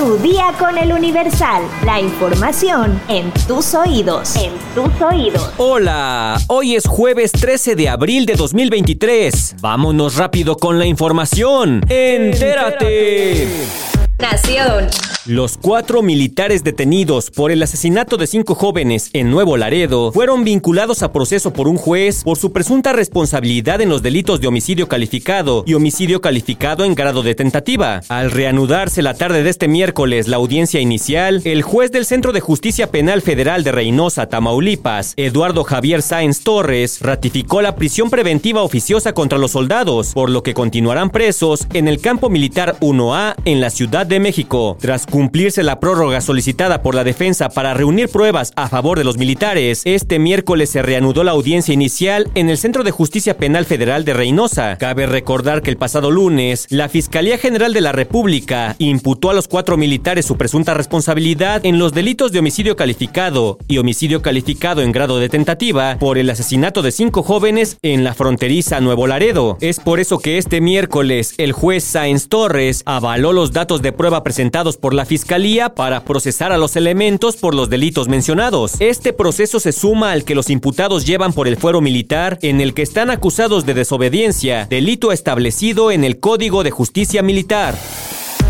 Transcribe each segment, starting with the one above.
Tu día con el Universal. La información en tus oídos. En tus oídos. Hola, hoy es jueves 13 de abril de 2023. Vámonos rápido con la información. Entérate. Nación. Los cuatro militares detenidos por el asesinato de cinco jóvenes en Nuevo Laredo fueron vinculados a proceso por un juez por su presunta responsabilidad en los delitos de homicidio calificado y homicidio calificado en grado de tentativa. Al reanudarse la tarde de este miércoles la audiencia inicial, el juez del Centro de Justicia Penal Federal de Reynosa, Tamaulipas, Eduardo Javier Sáenz Torres, ratificó la prisión preventiva oficiosa contra los soldados, por lo que continuarán presos en el campo militar 1A en la Ciudad de México. Tras cumplirse la prórroga solicitada por la defensa para reunir pruebas a favor de los militares, este miércoles se reanudó la audiencia inicial en el Centro de Justicia Penal Federal de Reynosa. Cabe recordar que el pasado lunes, la Fiscalía General de la República imputó a los cuatro militares su presunta responsabilidad en los delitos de homicidio calificado y homicidio calificado en grado de tentativa por el asesinato de cinco jóvenes en la fronteriza Nuevo Laredo. Es por eso que este miércoles el juez Sáenz Torres avaló los datos de prueba presentados por la la Fiscalía para procesar a los elementos por los delitos mencionados. Este proceso se suma al que los imputados llevan por el fuero militar en el que están acusados de desobediencia, delito establecido en el Código de Justicia Militar.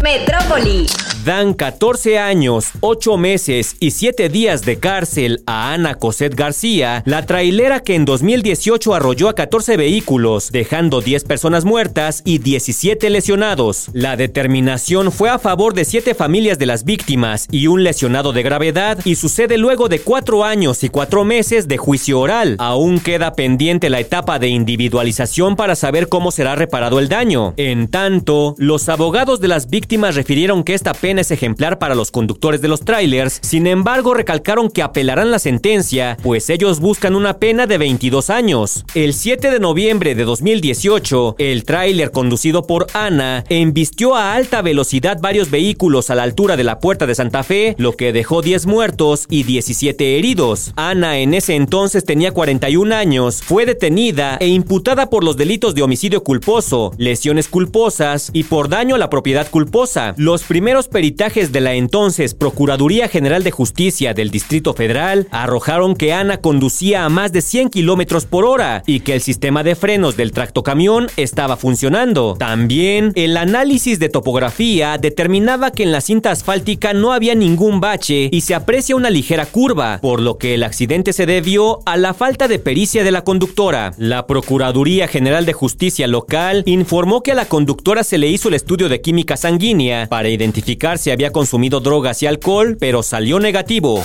Metrópoli. Dan 14 años, 8 meses y 7 días de cárcel a Ana Coset García, la trailera que en 2018 arrolló a 14 vehículos, dejando 10 personas muertas y 17 lesionados. La determinación fue a favor de 7 familias de las víctimas y un lesionado de gravedad y sucede luego de 4 años y 4 meses de juicio oral. Aún queda pendiente la etapa de individualización para saber cómo será reparado el daño. En tanto, los abogados de las víctimas refirieron que esta pena es ejemplar para los conductores de los trailers, sin embargo recalcaron que apelarán la sentencia, pues ellos buscan una pena de 22 años. El 7 de noviembre de 2018, el tráiler conducido por Ana embistió a alta velocidad varios vehículos a la altura de la puerta de Santa Fe, lo que dejó 10 muertos y 17 heridos. Ana en ese entonces tenía 41 años, fue detenida e imputada por los delitos de homicidio culposo, lesiones culposas y por daño a la propiedad culposa. Los primeros peritajes de la entonces Procuraduría General de Justicia del Distrito Federal arrojaron que Ana conducía a más de 100 kilómetros por hora y que el sistema de frenos del tractocamión estaba funcionando. También, el análisis de topografía determinaba que en la cinta asfáltica no había ningún bache y se aprecia una ligera curva, por lo que el accidente se debió a la falta de pericia de la conductora. La Procuraduría General de Justicia local informó que a la conductora se le hizo el estudio de química sanguínea para identificar si había consumido drogas y alcohol, pero salió negativo.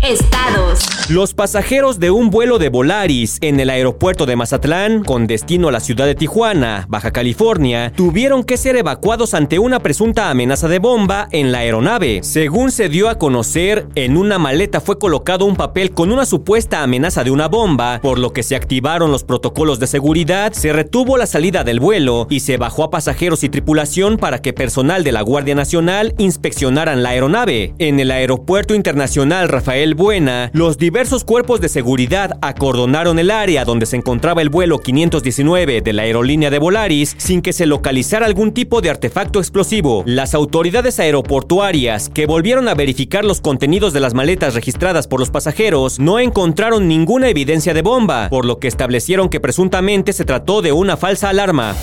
Estados. Los pasajeros de un vuelo de Volaris en el aeropuerto de Mazatlán, con destino a la ciudad de Tijuana, Baja California, tuvieron que ser evacuados ante una presunta amenaza de bomba en la aeronave. Según se dio a conocer, en una maleta fue colocado un papel con una supuesta amenaza de una bomba, por lo que se activaron los protocolos de seguridad, se retuvo la salida del vuelo y se bajó a pasajeros y tripulación para que personal de la Guardia Nacional inspeccionaran la aeronave. En el aeropuerto internacional Rafael Buena, los diversos cuerpos de seguridad acordonaron el área donde se encontraba el vuelo 519 de la aerolínea de Volaris sin que se localizara algún tipo de artefacto explosivo. Las autoridades aeroportuarias, que volvieron a verificar los contenidos de las maletas registradas por los pasajeros, no encontraron ninguna evidencia de bomba, por lo que establecieron que presuntamente se trató de una falsa alarma.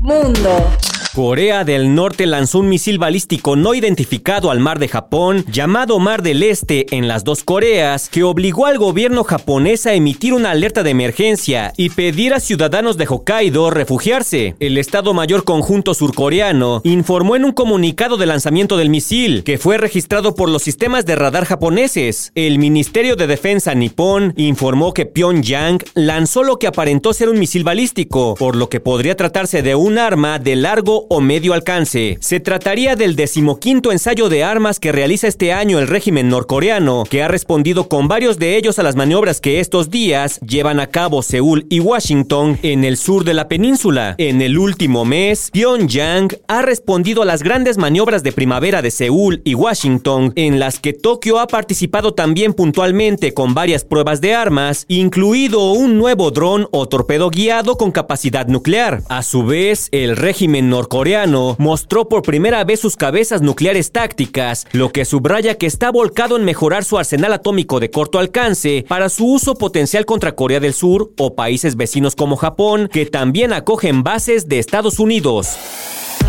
Mundo. Corea del Norte lanzó un misil balístico no identificado al mar de Japón, llamado Mar del Este, en las dos Coreas, que obligó al gobierno japonés a emitir una alerta de emergencia y pedir a ciudadanos de Hokkaido refugiarse. El Estado Mayor Conjunto Surcoreano informó en un comunicado de lanzamiento del misil, que fue registrado por los sistemas de radar japoneses. El Ministerio de Defensa nipón informó que Pyongyang lanzó lo que aparentó ser un misil balístico, por lo que podría tratarse de un arma de largo o medio alcance. Se trataría del decimoquinto ensayo de armas que realiza este año el régimen norcoreano, que ha respondido con varios de ellos a las maniobras que estos días llevan a cabo Seúl y Washington en el sur de la península. En el último mes, Pyongyang ha respondido a las grandes maniobras de primavera de Seúl y Washington, en las que Tokio ha participado también puntualmente con varias pruebas de armas, incluido un nuevo dron o torpedo guiado con capacidad nuclear. A su vez, el régimen norcoreano norcoreano mostró por primera vez sus cabezas nucleares tácticas, lo que subraya que está volcado en mejorar su arsenal atómico de corto alcance para su uso potencial contra Corea del Sur o países vecinos como Japón, que también acogen bases de Estados Unidos.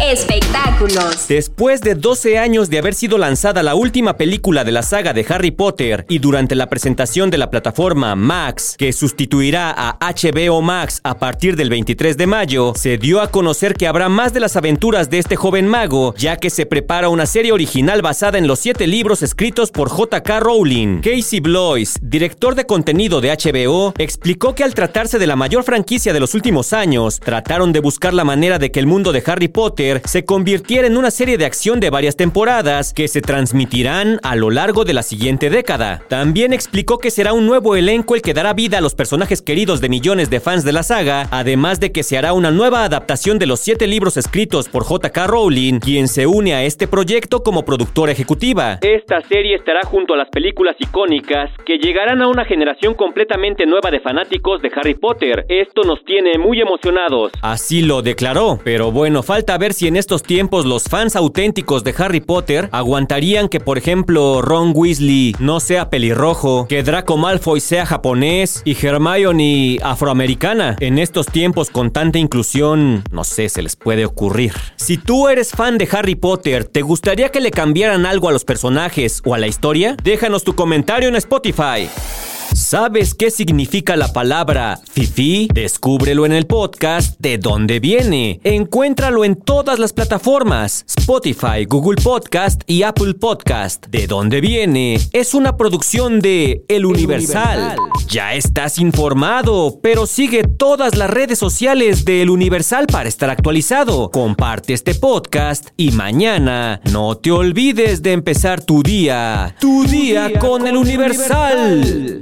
Espectáculos. Después de 12 años de haber sido lanzada la última película de la saga de Harry Potter y durante la presentación de la plataforma Max, que sustituirá a HBO Max a partir del 23 de mayo, se dio a conocer que habrá más de las aventuras de este joven mago, ya que se prepara una serie original basada en los siete libros escritos por J.K. Rowling. Casey Blois, director de contenido de HBO, explicó que al tratarse de la mayor franquicia de los últimos años, trataron de buscar la manera de que el mundo de Harry Potter se convirtiera en una serie de acción de varias temporadas que se transmitirán a lo largo de la siguiente década. También explicó que será un nuevo elenco el que dará vida a los personajes queridos de millones de fans de la saga, además de que se hará una nueva adaptación de los siete libros escritos por J.K. Rowling, quien se une a este proyecto como productora ejecutiva. Esta serie estará junto a las películas icónicas que llegarán a una generación completamente nueva de fanáticos de Harry Potter. Esto nos tiene muy emocionados. Así lo declaró, pero bueno, falta ver si en estos tiempos los fans auténticos de Harry Potter aguantarían que, por ejemplo, Ron Weasley no sea pelirrojo, que Draco Malfoy sea japonés y Hermione afroamericana. En estos tiempos con tanta inclusión, no sé, se les puede ocurrir. Si tú eres fan de Harry Potter, ¿te gustaría que le cambiaran algo a los personajes o a la historia? Déjanos tu comentario en Spotify. ¿Sabes qué significa la palabra fifi? Descúbrelo en el podcast De dónde viene. Encuéntralo en todas las plataformas: Spotify, Google Podcast y Apple Podcast. De dónde viene es una producción de El Universal. Ya estás informado, pero sigue todas las redes sociales de El Universal para estar actualizado. Comparte este podcast y mañana no te olvides de empezar tu día. Tu, día, con, El Universal.